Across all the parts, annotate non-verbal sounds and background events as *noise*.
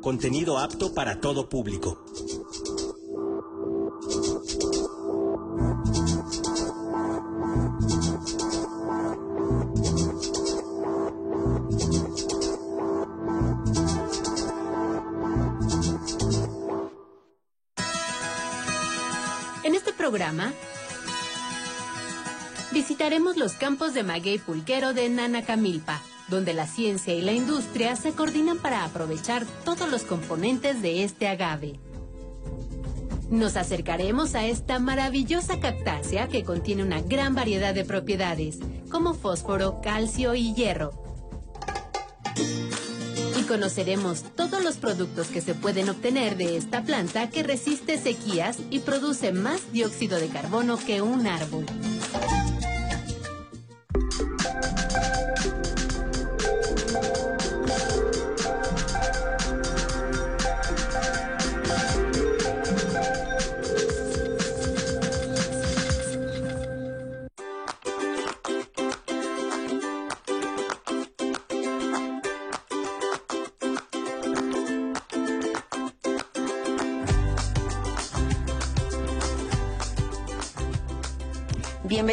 Contenido apto para todo público. En este programa visitaremos los campos de maguey pulquero de Nanacamilpa, donde la ciencia y la industria se coordinan para aprovechar todos los componentes de este agave. Nos acercaremos a esta maravillosa cactácea que contiene una gran variedad de propiedades, como fósforo, calcio y hierro. Y conoceremos todos los productos que se pueden obtener de esta planta que resiste sequías y produce más dióxido de carbono que un árbol.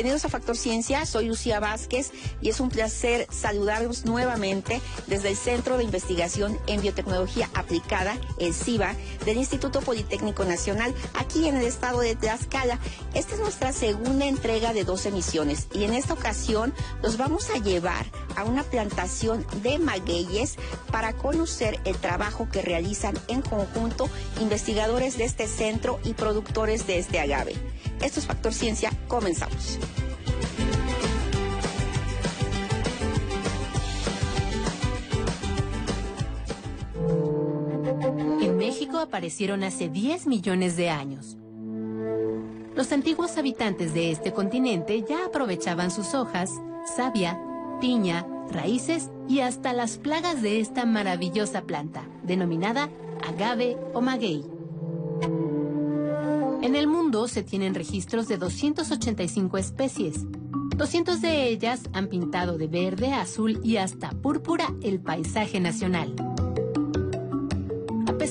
Bienvenidos a Factor Ciencia, soy Lucía Vázquez y es un placer saludarlos nuevamente desde el Centro de Investigación en Biotecnología Aplicada, el CIBA, del Instituto Politécnico Nacional, aquí en el estado de Tlaxcala. Esta es nuestra segunda entrega de dos emisiones y en esta ocasión los vamos a llevar a una plantación de magueyes para conocer el trabajo que realizan en conjunto investigadores de este centro y productores de este agave. Esto es Factor Ciencia, comenzamos. Aparecieron hace 10 millones de años. Los antiguos habitantes de este continente ya aprovechaban sus hojas, savia, piña, raíces y hasta las plagas de esta maravillosa planta, denominada agave o maguey. En el mundo se tienen registros de 285 especies. 200 de ellas han pintado de verde, azul y hasta púrpura el paisaje nacional.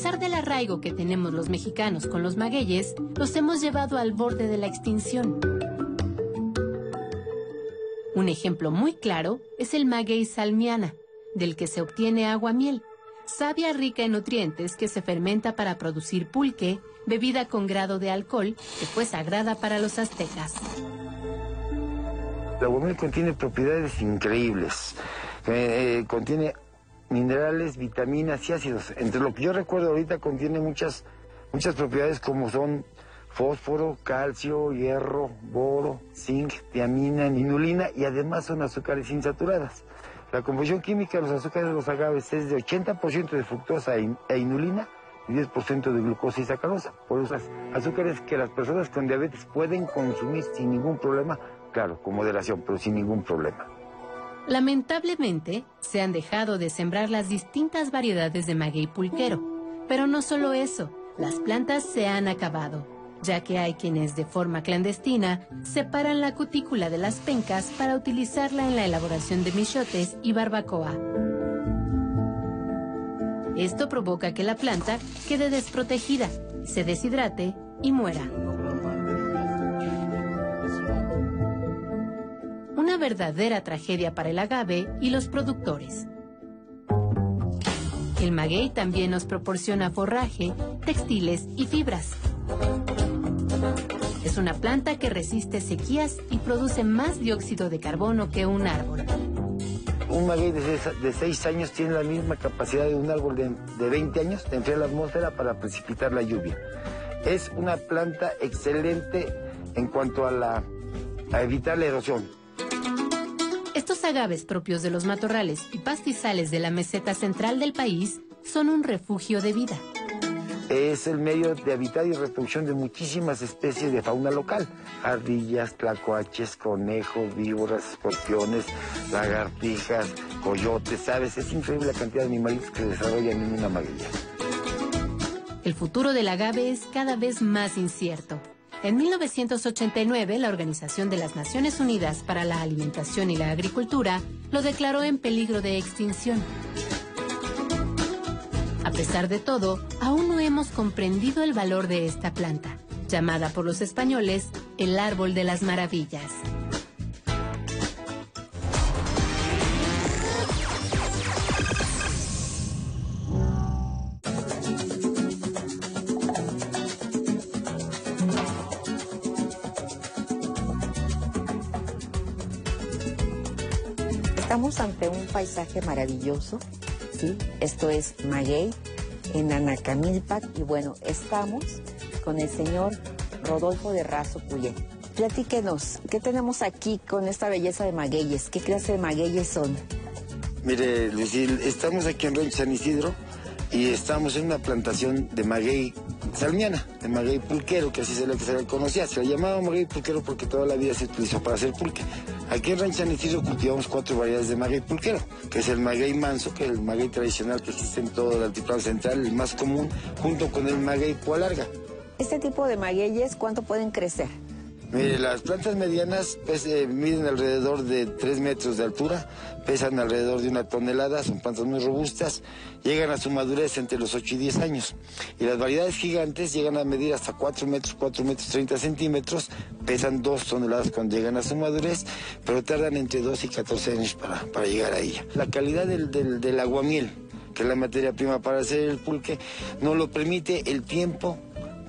Pesar del arraigo que tenemos los mexicanos con los magueyes, los hemos llevado al borde de la extinción. Un ejemplo muy claro es el maguey salmiana, del que se obtiene agua miel, savia rica en nutrientes que se fermenta para producir pulque, bebida con grado de alcohol que fue sagrada para los aztecas. La aguamiel contiene propiedades increíbles. Eh, contiene minerales, vitaminas y ácidos. Entre lo que yo recuerdo ahorita contiene muchas, muchas propiedades como son fósforo, calcio, hierro, boro, zinc, tiamina, inulina y además son azúcares insaturadas. La composición química de los azúcares de los agaves es de 80% de fructosa e inulina y 10% de glucosa y sacarosa. Por eso azúcares que las personas con diabetes pueden consumir sin ningún problema, claro, con moderación, pero sin ningún problema. Lamentablemente, se han dejado de sembrar las distintas variedades de maguey pulquero. Pero no solo eso, las plantas se han acabado, ya que hay quienes de forma clandestina separan la cutícula de las pencas para utilizarla en la elaboración de michotes y barbacoa. Esto provoca que la planta quede desprotegida, se deshidrate y muera. Verdadera tragedia para el agave y los productores. El maguey también nos proporciona forraje, textiles y fibras. Es una planta que resiste sequías y produce más dióxido de carbono que un árbol un maguey de 6 años tiene la misma capacidad de un árbol de, 20 años de enfriar la atmósfera para precipitar la lluvia. Es una planta excelente en cuanto a, la, a evitar la erosión. Agaves propios de los matorrales y pastizales de la meseta central del país son un refugio de vida es el medio de habitar y reproducción de muchísimas especies de fauna local. Ardillas, tlacuaches, conejos, víboras, escorpiones, lagartijas, coyotes, aves. Es increíble la cantidad de animales que se desarrollan en una maguilla. El futuro del agave es cada vez más incierto. En 1989, la Organización de las Naciones Unidas para la Alimentación y la Agricultura lo declaró en peligro de extinción. A pesar de todo, aún no hemos comprendido el valor de esta planta, llamada por los españoles el árbol de las maravillas. Paisaje maravilloso, ¿sí? Esto es Maguey, en Anacamilpac, y bueno, estamos con el señor Rodolfo de Razo Puyé. Platíquenos, ¿qué tenemos aquí con esta belleza de magueyes? ¿Qué clase de magueyes son? Mire, Lucil, estamos aquí en Rancho San Isidro y estamos en una plantación de maguey salmiana, de maguey pulquero, que así se le, se le conocía. Se le llamaba maguey pulquero porque toda la vida se utilizó para hacer pulque. Aquí en Rancho cultivamos cuatro variedades de maguey pulquero, que es el maguey manso, que es el maguey tradicional que existe en todo el altiplano central, el más común, junto con el maguey larga. Este tipo de magueyes, ¿cuánto pueden crecer? Mire, las plantas medianas pues, miden alrededor de 3 metros de altura, pesan alrededor de una tonelada, son plantas muy robustas, llegan a su madurez entre los 8 y 10 años. Y las variedades gigantes llegan a medir hasta 4 metros, 4 metros 30 centímetros, pesan 2 toneladas cuando llegan a su madurez, pero tardan entre 2 y 14 años para, para llegar a ella. La calidad del, del, del aguamiel, que es la materia prima para hacer el pulque, no lo permite el tiempo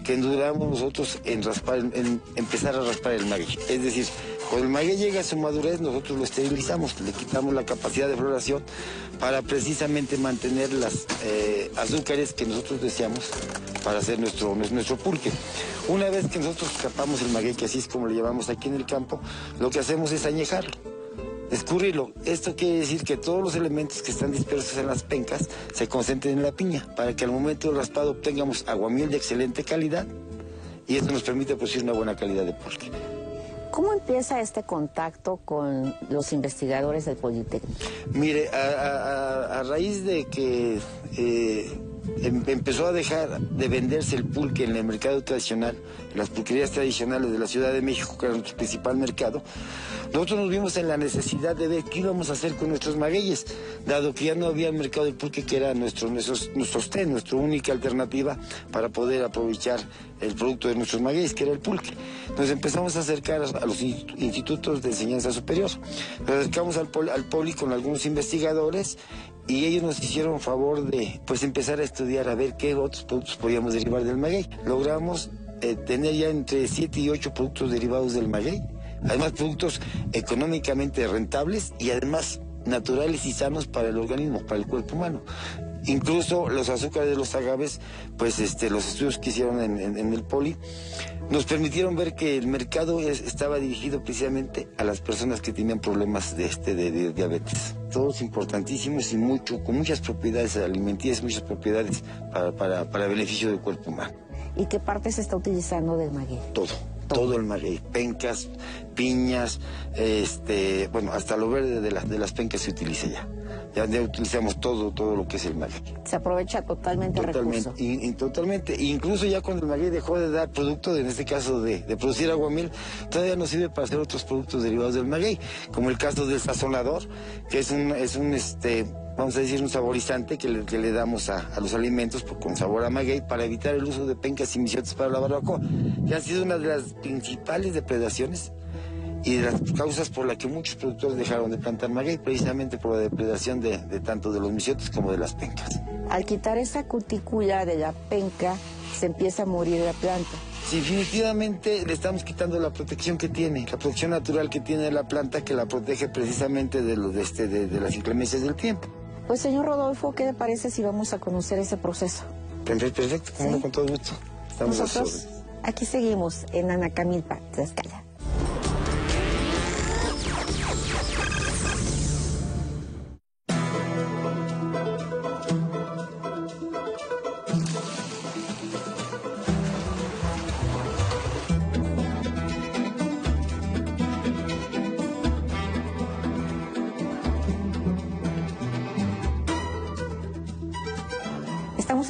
que duramos nosotros en, raspar, en empezar a raspar el maguey. Es decir, cuando el maguey llega a su madurez, nosotros lo esterilizamos, le quitamos la capacidad de floración para precisamente mantener las eh, azúcares que nosotros deseamos para hacer nuestro, nuestro pulque. Una vez que nosotros capamos el maguey, que así es como le llamamos aquí en el campo, lo que hacemos es añejarlo escurrirlo. Esto quiere decir que todos los elementos que están dispersos en las pencas se concentren en la piña para que al momento del raspado obtengamos aguamiel de excelente calidad y esto nos permite producir una buena calidad de pulque. ¿Cómo empieza este contacto con los investigadores del Politécnico? Mire, a, raíz de que eh, empezó a dejar de venderse el pulque en el mercado tradicional, las pulquerías tradicionales de la Ciudad de México, que era nuestro principal mercado, nosotros nos vimos en la necesidad de ver qué íbamos a hacer con nuestros magueyes, dado que ya no había el mercado del pulque, que era nuestro, nuestro, nuestro nuestra única alternativa para poder aprovechar el producto de nuestros magueyes, que era el pulque. Nos empezamos a acercar a los institutos de enseñanza superior. Nos acercamos al, al poli con algunos investigadores y ellos nos hicieron favor de pues empezar a estudiar a ver qué otros productos podíamos derivar del maguey. Logramos eh, tener ya entre 7 y 8 productos derivados del maguey además productos económicamente rentables y además naturales y sanos para el organismo, para el cuerpo humano. Incluso los azúcares de los agaves, pues este, los estudios que hicieron en, el poli, nos permitieron ver que el mercado estaba dirigido precisamente a las personas que tenían problemas de, este, de, diabetes. Todos importantísimos y mucho, con muchas propiedades alimenticias, muchas propiedades para, para, para beneficio del cuerpo humano. ¿Y qué parte se está utilizando del maguey? Todo todo el maguey, pencas, piñas, este, bueno, hasta lo verde de, las de las pencas se utiliza ya. Ya, utilizamos todo, todo lo que es el maguey. Se aprovecha totalmente, totalmente el recurso. Y, totalmente. Incluso ya cuando el maguey dejó de dar producto, en este caso de, de producir aguamiel, todavía nos sirve para hacer otros productos derivados del maguey, como el caso del sazonador, que es un, es un este, vamos a decir, un saborizante que le, que le damos a, a, los alimentos con sabor a maguey para evitar el uso de pencas y misiotes para la barbacoa, que han sido una de las principales depredaciones y de las causas por las que muchos productores dejaron de plantar maguey, precisamente por la depredación de, de tanto de los misiotes como de las pencas. Al quitar esa cutícula de la penca, se empieza a morir la planta. Sí, definitivamente le estamos quitando la protección que tiene, la protección natural que tiene la planta que la protege precisamente de, lo, de, este, de, de las inclemencias del tiempo. Pues señor Rodolfo, ¿qué le parece si vamos a conocer ese proceso? Perfecto, con todo gusto. Estamos Nosotros aquí seguimos en Anacamilpa, Tlaxcala.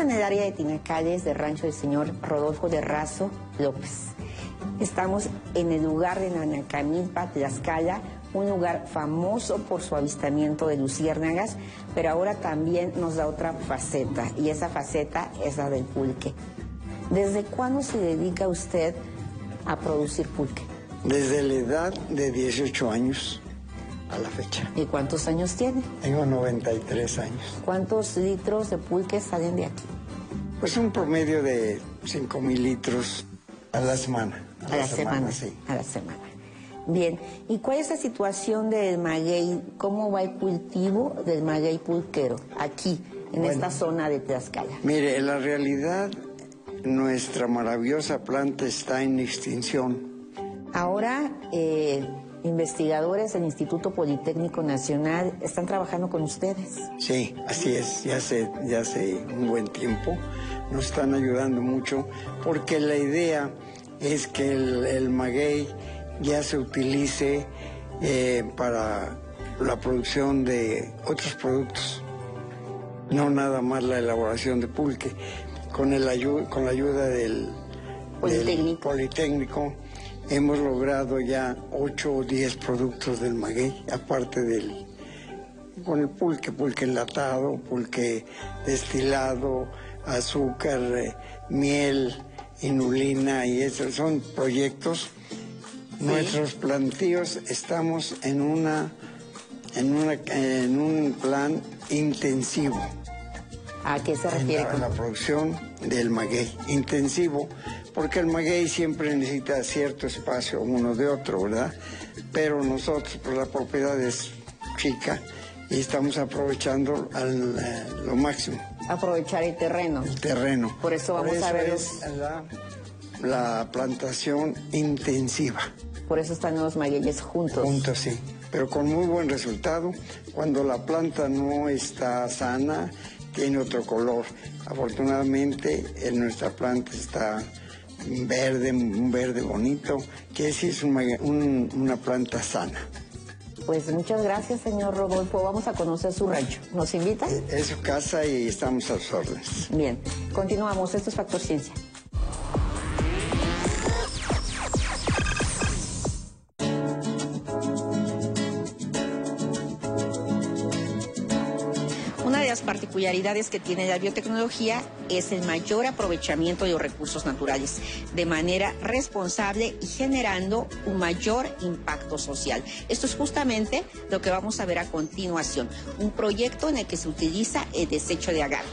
En el área de Tinacales del rancho del señor Rodolfo de Razo López. Estamos en el lugar de Nanacamilpa, Tlaxcala, un lugar famoso por su avistamiento de luciérnagas, pero ahora también nos da otra faceta, y esa faceta es la del pulque. ¿Desde cuándo se dedica usted a producir pulque? Desde la edad de 18 años a la fecha. ¿Y cuántos años tiene? Tengo 93 años. ¿Cuántos litros de pulque salen de aquí? Pues un promedio de 5 mil litros a la semana. A, la, semana, sí. A la semana. Bien, ¿y cuál es la situación del maguey? ¿Cómo va el cultivo del maguey pulquero aquí, en esta zona de Tlaxcala? Mire, en la realidad, nuestra maravillosa planta está en extinción. Ahora, eh, investigadores del Instituto Politécnico Nacional están trabajando con ustedes. Sí, así es, ya hace, ya hace un buen tiempo. Nos están ayudando mucho porque la idea es que el, maguey ya se utilice eh, para la producción de otros productos, no nada más la elaboración de pulque. Con, el, con la ayuda del Politécnico hemos logrado ya 8 o 10 productos del maguey, aparte del con el pulque, pulque enlatado, pulque destilado, azúcar, eh, miel, inulina y esos son proyectos. Nuestros plantíos estamos en una en una en un plan intensivo. ¿A qué se refiere? con la producción del maguey intensivo porque el maguey siempre necesita cierto espacio uno de otro, ¿verdad? Pero nosotros, pues la propiedad es chica y estamos aprovechando al, eh, lo máximo. Aprovechar el terreno. El terreno. Por eso vamos a ver es la, la, plantación intensiva. Por eso están los magueyes juntos. Juntos, sí. Pero con muy buen resultado. Cuando la planta no está sana, tiene otro color. Afortunadamente, en nuestra planta está verde, un verde bonito, que es una planta sana. Pues muchas gracias, señor Rodolfo. Vamos a conocer su rancho. ¿Nos invita? Es su casa y estamos a sus órdenes. Bien, continuamos. Esto es Factor Ciencia. Las particularidades que tiene la biotecnología es el mayor aprovechamiento de los recursos naturales de manera responsable y generando un mayor impacto social. Esto es justamente lo que vamos a ver a continuación, un proyecto en el que se utiliza el desecho de agave.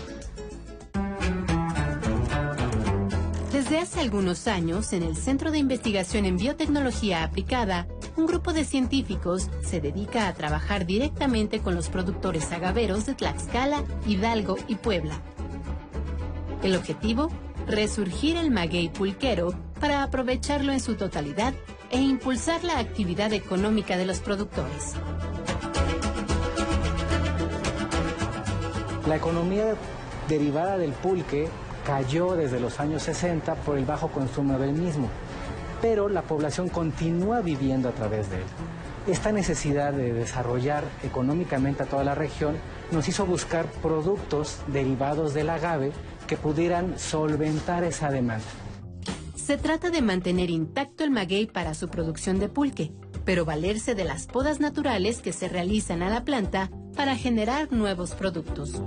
Desde hace algunos años, en el Centro de Investigación en Biotecnología Aplicada, un grupo de científicos se dedica a trabajar directamente con los productores agaveros de Tlaxcala, Hidalgo y Puebla. El objetivo, resurgir el maguey pulquero para aprovecharlo en su totalidad e impulsar la actividad económica de los productores. La economía derivada del pulque cayó desde los años 60 por el bajo consumo del mismo pero la población continúa viviendo a través de él. Esta necesidad de desarrollar económicamente a toda la región nos hizo buscar productos derivados del agave que pudieran solventar esa demanda. Se trata de mantener intacto el maguey para su producción de pulque, pero valerse de las podas naturales que se realizan a la planta para generar nuevos productos.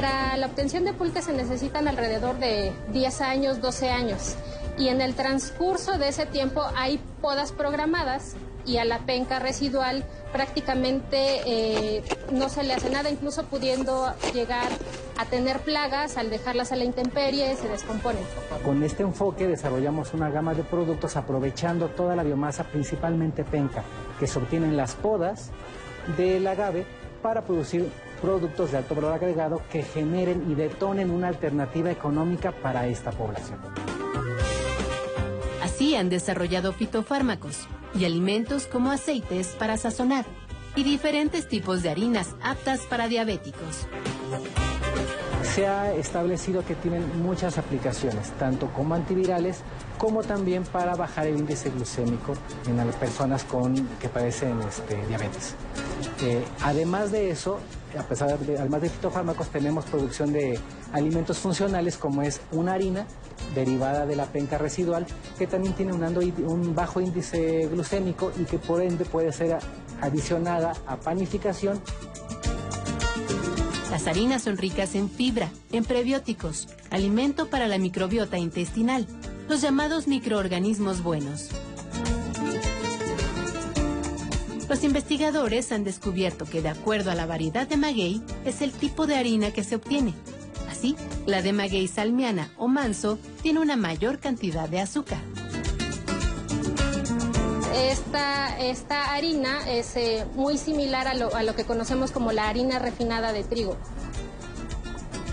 Para la obtención de pulque se necesitan alrededor de 10 años, 12 años. Y en el transcurso de ese tiempo hay podas programadas y a la penca residual prácticamente eh, no se le hace nada, incluso pudiendo llegar a tener plagas al dejarlas a la intemperie, se descomponen. Con este enfoque desarrollamos una gama de productos aprovechando toda la biomasa, principalmente penca, que se obtienen las podas del agave para producir productos de alto valor agregado que generen y detonen una alternativa económica para esta población. Así han desarrollado fitofármacos y alimentos como aceites para sazonar y diferentes tipos de harinas aptas para diabéticos. se ha establecido que tienen muchas aplicaciones, tanto como antivirales como también para bajar el índice glucémico en las personas con, que padecen este, diabetes. Eh, además de eso, a pesar de, además de fitofármacos, tenemos producción de alimentos funcionales como es una harina derivada de la penca residual, que también tiene un, un bajo índice glucémico y que por ende puede ser adicionada a panificación las harinas son ricas en fibra, en prebióticos, alimento para la microbiota intestinal, los llamados microorganismos buenos. Los investigadores han descubierto que de acuerdo a la variedad de maguey es el tipo de harina que se obtiene. Así, la de maguey salmiana o manso tiene una mayor cantidad de azúcar. Esta, esta harina es eh, muy similar a lo, a lo que conocemos como la harina refinada de trigo,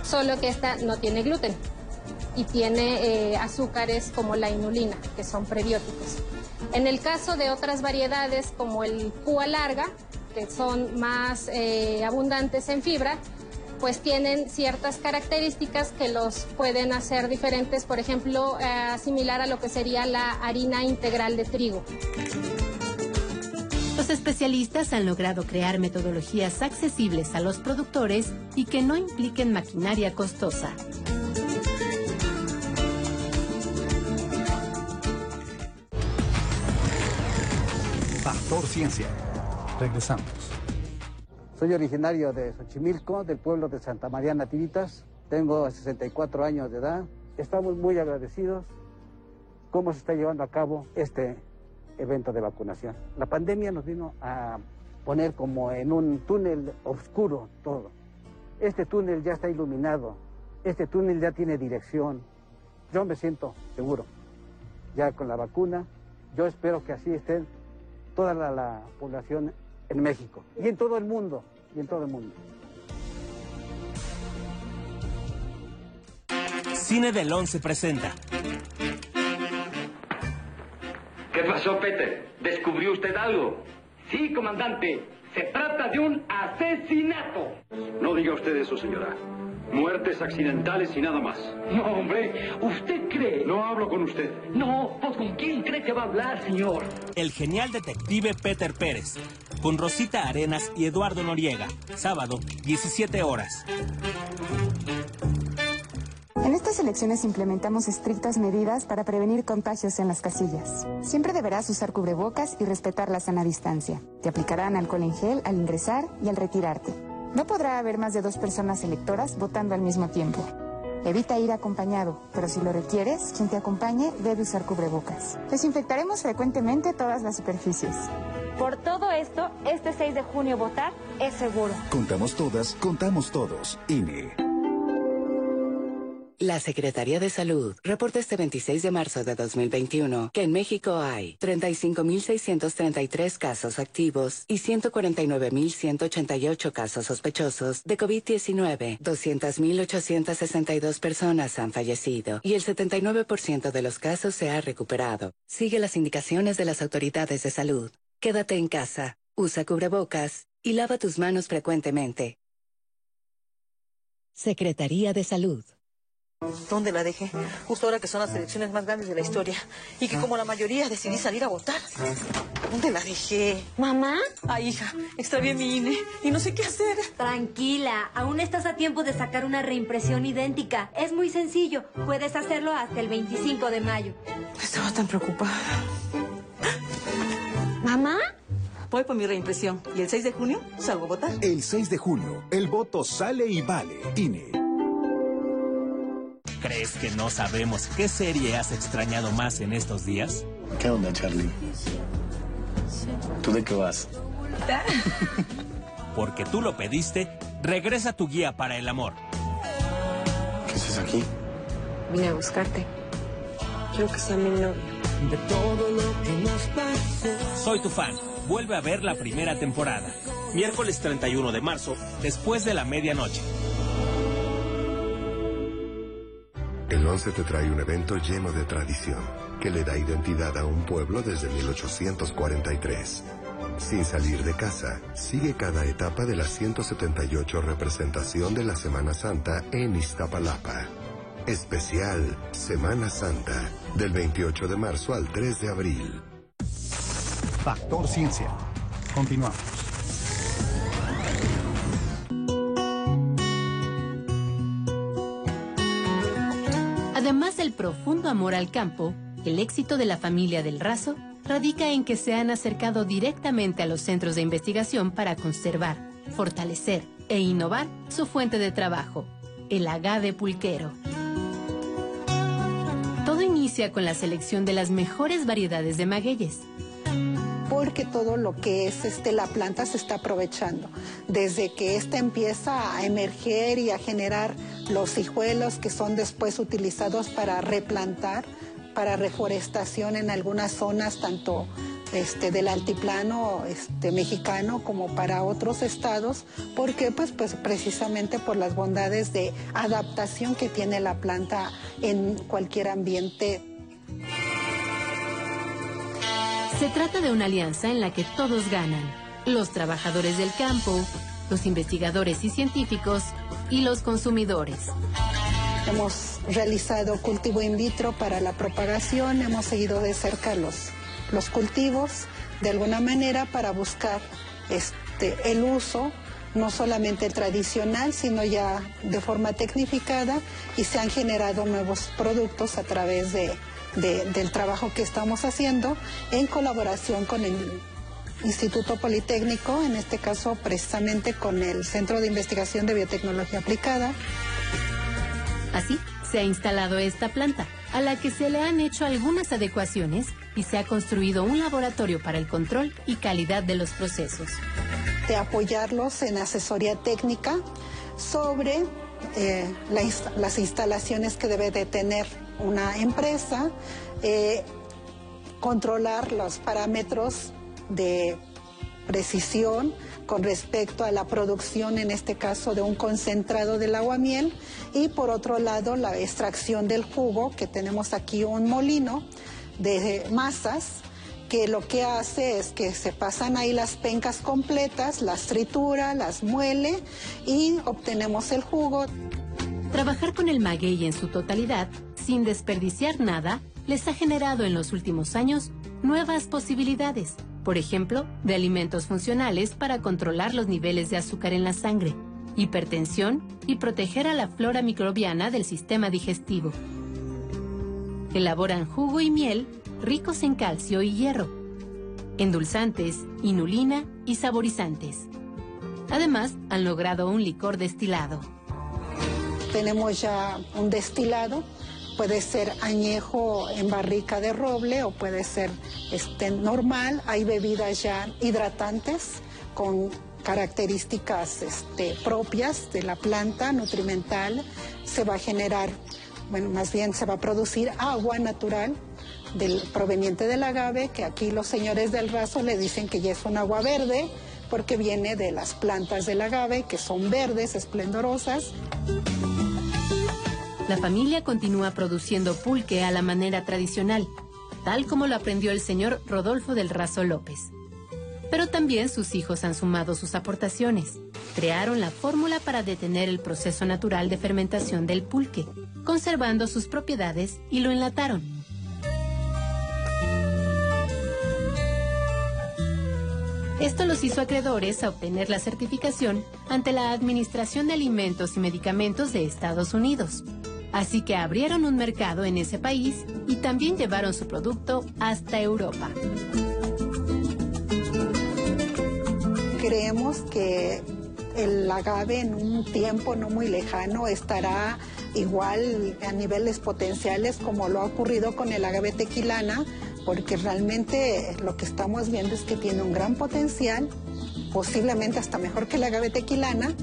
solo que esta no tiene gluten y tiene eh, azúcares como la inulina, que son prebióticos. En el caso de otras variedades como el púa larga, que son más eh, abundantes en fibra, pues tienen ciertas características que los pueden hacer diferentes, por ejemplo, eh, similar a lo que sería la harina integral de trigo. Los especialistas han logrado crear metodologías accesibles a los productores y que no impliquen maquinaria costosa. Factor Ciencia. Regresamos. Soy originario de Xochimilco, del pueblo de Santa María Nativitas. Tengo 64 años de edad. Estamos muy agradecidos cómo se está llevando a cabo este evento de vacunación. La pandemia nos vino a poner como en un túnel oscuro todo. Este túnel ya está iluminado, este túnel ya tiene dirección. Yo me siento seguro ya con la vacuna. Yo espero que así esté toda la, la población en México y en todo el mundo, y en todo el mundo. Cine del 11 presenta. ¿Qué pasó, Peter? ¿Descubrió usted algo? Sí, comandante. Se trata de un asesinato. No diga usted eso, señora. Muertes accidentales y nada más. No, hombre, ¿usted cree? No hablo con usted. No, pues ¿con quién cree que va a hablar, señor? El genial detective Peter Pérez, con Rosita Arenas y Eduardo Noriega. Sábado, 17 horas. En estas elecciones implementamos estrictas medidas para prevenir contagios en las casillas. Siempre deberás usar cubrebocas y respetar la sana distancia. Te aplicarán alcohol en gel al ingresar y al retirarte. No podrá haber más de dos personas electoras votando al mismo tiempo. Evita ir acompañado, pero si lo requieres, quien te acompañe debe usar cubrebocas. Desinfectaremos frecuentemente todas las superficies. Por todo esto, este 6 de junio votar es seguro. Contamos todas, contamos todos. INE. La Secretaría de Salud reporta este 26 de marzo de 2021 que en México hay 35.633 casos activos y 149.188 casos sospechosos de COVID-19. 200.862 personas han fallecido y el 79% de los casos se ha recuperado. Sigue las indicaciones de las autoridades de salud. Quédate en casa, usa cubrebocas y lava tus manos frecuentemente. Secretaría de Salud. ¿Dónde la dejé? Justo ahora que son las elecciones más grandes de la historia. Y que como la mayoría decidí salir a votar. ¿Dónde la dejé? ¿Mamá? Ay, hija, extravié mi INE y no sé qué hacer. Tranquila, aún estás a tiempo de sacar una reimpresión idéntica. Es muy sencillo. Puedes hacerlo hasta el 25 de mayo. Estaba tan preocupada. ¿Mamá? Voy por mi reimpresión y el 6 de junio salgo a votar. El 6 de junio, el voto sale y vale. INE. ¿Crees que no sabemos qué serie has extrañado más en estos días? ¿Qué onda, Charlie? ¿Tú de qué vas? *laughs* Porque tú lo pediste, regresa tu guía para el amor. ¿Qué haces aquí? Vine a buscarte. Quiero que sea mi novio. De todo lo que nos pasó. Soy tu fan. Vuelve a ver la primera temporada. Miércoles 31 de marzo, después de la medianoche. 11 te trae un evento lleno de tradición que le da identidad a un pueblo desde 1843. sin salir de casa. Sigue cada etapa de la 178 representación de la Semana Santa en Iztapalapa. Especial Semana Santa, del 28 de marzo al 3 de abril. Factor Ciencia. Continuamos. Además del profundo amor al campo, el éxito de la familia del Razo radica en que se han acercado directamente a los centros de investigación para conservar, fortalecer e innovar su fuente de trabajo, el agave pulquero. Todo inicia con la selección de las mejores variedades de magueyes. Porque todo lo que es este, la planta se está aprovechando. Desde que ésta empieza a emerger y a generar los hijuelos que son después utilizados para replantar, para reforestación en algunas zonas, tanto este, del altiplano este, mexicano como para otros estados. porque Pues, pues precisamente por las bondades de adaptación que tiene la planta en cualquier ambiente. Se trata de una alianza en la que todos ganan. Los trabajadores del campo, los investigadores y científicos y los consumidores. Hemos realizado cultivo in vitro para la propagación, hemos seguido de cerca los, los cultivos de alguna manera para buscar este, el uso no solamente tradicional, sino ya de forma tecnificada y se han generado nuevos productos a través de, del trabajo que estamos haciendo en colaboración con el Instituto Politécnico, en este caso precisamente con el Centro de Investigación de Biotecnología Aplicada. Así se ha instalado esta planta, a la que se le han hecho algunas adecuaciones y se ha construido un laboratorio para el control y calidad de los procesos. De apoyarlos en asesoría técnica sobre eh, las instalaciones que debe de tener una empresa, eh, controlar los parámetros de precisión con respecto a la producción, en este caso, de un concentrado del aguamiel y por otro lado la extracción del jugo, que tenemos aquí un molino de masas que lo que hace es que se pasan ahí las pencas completas, las tritura, las muele y obtenemos el jugo. Trabajar con el maguey en su totalidad, sin desperdiciar nada, les ha generado en los últimos años nuevas posibilidades por ejemplo, de alimentos funcionales para controlar los niveles de azúcar en la sangre, hipertensión y proteger a la flora microbiana del sistema digestivo. Elaboran jugo y miel ricos en calcio y hierro, endulzantes, inulina y saborizantes. Además, han logrado un licor destilado. Tenemos ya un destilado Puede ser añejo en barrica de roble o puede ser este, normal. Hay bebidas ya hidratantes con características este, propias de la planta nutrimental. Se va a generar, bueno, más bien se va a producir agua natural del, proveniente del agave, que aquí los señores del raso le dicen que ya es un agua verde porque viene de las plantas del agave, que son verdes, esplendorosas. La familia continúa produciendo pulque a la manera tradicional, tal como lo aprendió el señor Rodolfo del Razo López. Pero también sus hijos han sumado sus aportaciones. Crearon la fórmula para detener el proceso natural de fermentación del pulque, conservando sus propiedades y lo enlataron. Esto los hizo acreedores a obtener la certificación ante la Administración de Alimentos y Medicamentos de Estados Unidos, Así que abrieron un mercado en ese país y también llevaron su producto hasta Europa. Creemos que el agave en un tiempo no muy lejano estará igual a niveles potenciales como lo ha ocurrido con el agave tequilana, porque realmente lo que estamos viendo es que tiene un gran potencial, posiblemente hasta mejor que el agave tequilana.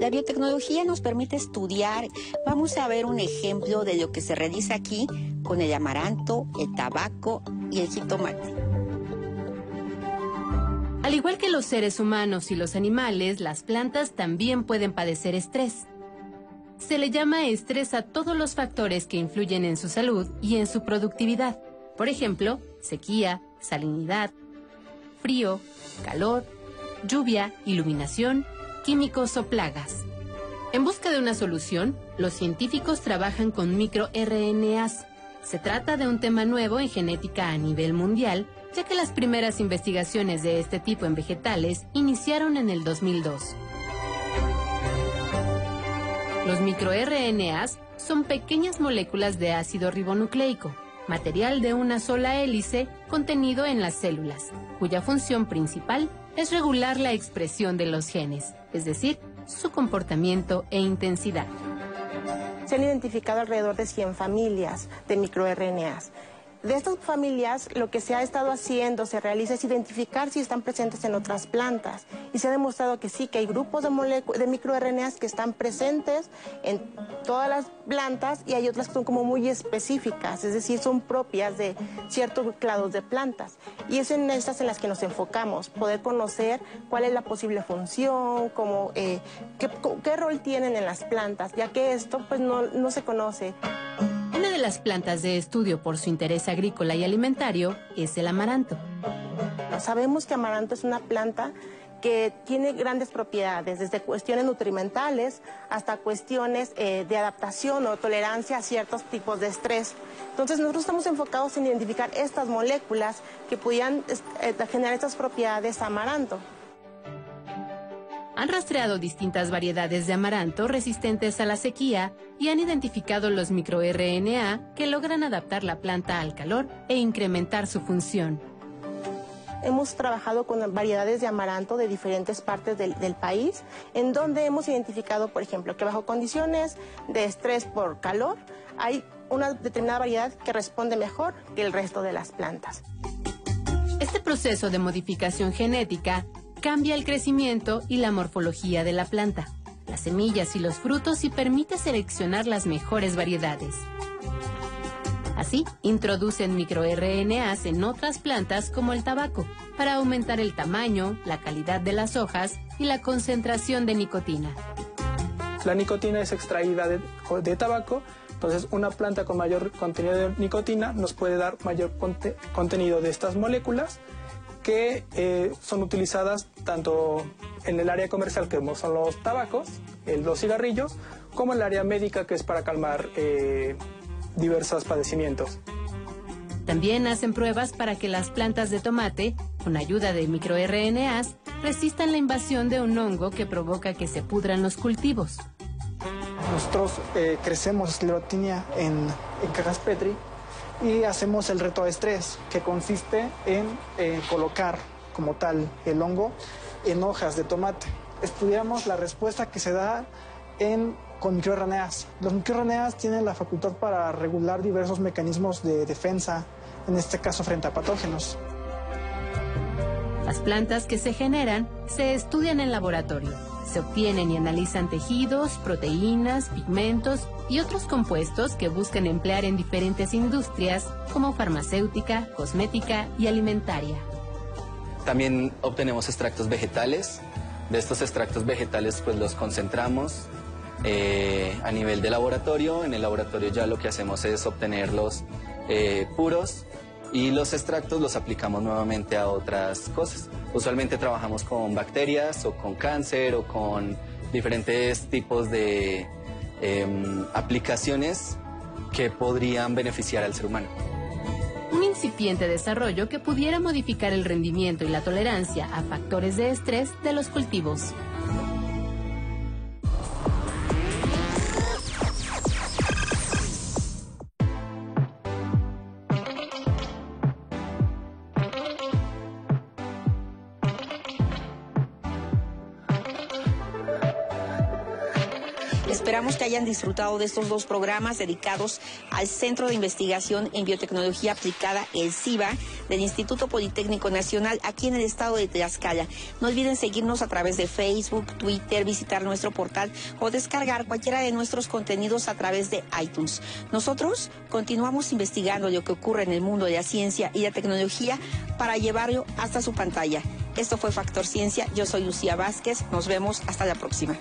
La biotecnología nos permite estudiar. Vamos a ver un ejemplo de lo que se realiza aquí con el amaranto, el tabaco y el jitomate. Al igual que los seres humanos y los animales, las plantas también pueden padecer estrés. Se le llama estrés a todos los factores que influyen en su salud y en su productividad. Por ejemplo, sequía, salinidad, frío, calor, lluvia, iluminación, químicos o plagas. En busca de una solución, los científicos trabajan con microRNAs. Se trata de un tema nuevo en genética a nivel mundial, ya que las primeras investigaciones de este tipo en vegetales iniciaron en el 2002. Los microRNAs son pequeñas moléculas de ácido ribonucleico, material de una sola hélice contenido en las células, cuya función principal es regular la expresión de los genes, es decir, su comportamiento e intensidad. Se han identificado alrededor de 100 familias de microRNAs de estas familias, lo que se ha estado haciendo, se realiza, es identificar si están presentes en otras plantas. Y se ha demostrado que sí, que hay grupos de, de microRNAs que están presentes en todas las plantas y hay otras que son como muy específicas, es decir, son propias de ciertos clados de plantas. Y es en estas en las que nos enfocamos, poder conocer cuál es la posible función, cómo, eh, qué, qué, rol tienen en las plantas, ya que esto pues no, no se conoce. Las plantas de estudio por su interés agrícola y alimentario es el amaranto. Sabemos que amaranto es una planta que tiene grandes propiedades, desde cuestiones nutrimentales hasta cuestiones eh, de adaptación o tolerancia a ciertos tipos de estrés. Entonces nosotros estamos enfocados en identificar estas moléculas que pudieran eh, generar estas propiedades amaranto han rastreado distintas variedades de amaranto resistentes a la sequía y han identificado los microRNA que logran adaptar la planta al calor e incrementar su función. Hemos trabajado con variedades de amaranto de diferentes partes del, del, país, en donde hemos identificado, por ejemplo, que bajo condiciones de estrés por calor hay una determinada variedad que responde mejor que el resto de las plantas. Este proceso de modificación genética cambia el crecimiento y la morfología de la planta, las semillas y los frutos y permite seleccionar las mejores variedades. Así, introducen microRNAs en otras plantas como el tabaco, para aumentar el tamaño, la calidad de las hojas y la concentración de nicotina. La nicotina es extraída de, de tabaco, entonces una planta con mayor contenido de nicotina nos puede dar mayor contenido de estas moléculas que eh, son utilizadas tanto en el área comercial, que son los tabacos, los cigarrillos, como en el área médica, que es para calmar eh, diversos padecimientos. También hacen pruebas para que las plantas de tomate, con ayuda de microRNAs, resistan la invasión de un hongo que provoca que se pudran los cultivos. Nosotros eh, crecemos esclerotinia en, en cajas Petri y hacemos el reto de estrés, que consiste en eh, colocar como tal el hongo en hojas de tomate. Estudiamos la respuesta que se da en, con microRNAs. Los microRNAs tienen la facultad para regular diversos mecanismos de defensa, en este caso frente a patógenos. Las plantas que se generan se estudian en laboratorio se obtienen y analizan tejidos, proteínas, pigmentos y otros compuestos que buscan emplear en diferentes industrias como farmacéutica, cosmética y alimentaria. También obtenemos extractos vegetales. De estos extractos vegetales pues los concentramos eh, a nivel de laboratorio. En el laboratorio ya lo que hacemos es obtenerlos eh, puros y los extractos los aplicamos nuevamente a otras cosas. Usualmente trabajamos con bacterias o con cáncer o con diferentes tipos de em, aplicaciones que podrían beneficiar al ser humano. Un incipiente desarrollo que pudiera modificar el rendimiento y la tolerancia a factores de estrés de los cultivos. Esperamos que hayan disfrutado de estos dos programas dedicados al Centro de Investigación en Biotecnología Aplicada, el CIBA, del Instituto Politécnico Nacional, aquí en el estado de Tlaxcala. No olviden seguirnos a través de Facebook, Twitter, visitar nuestro portal o descargar cualquiera de nuestros contenidos a través de iTunes. Nosotros continuamos investigando lo que ocurre en el mundo de la ciencia y la tecnología para llevarlo hasta su pantalla. Esto fue Factor Ciencia. Yo soy Lucía Vázquez. Nos vemos hasta la próxima.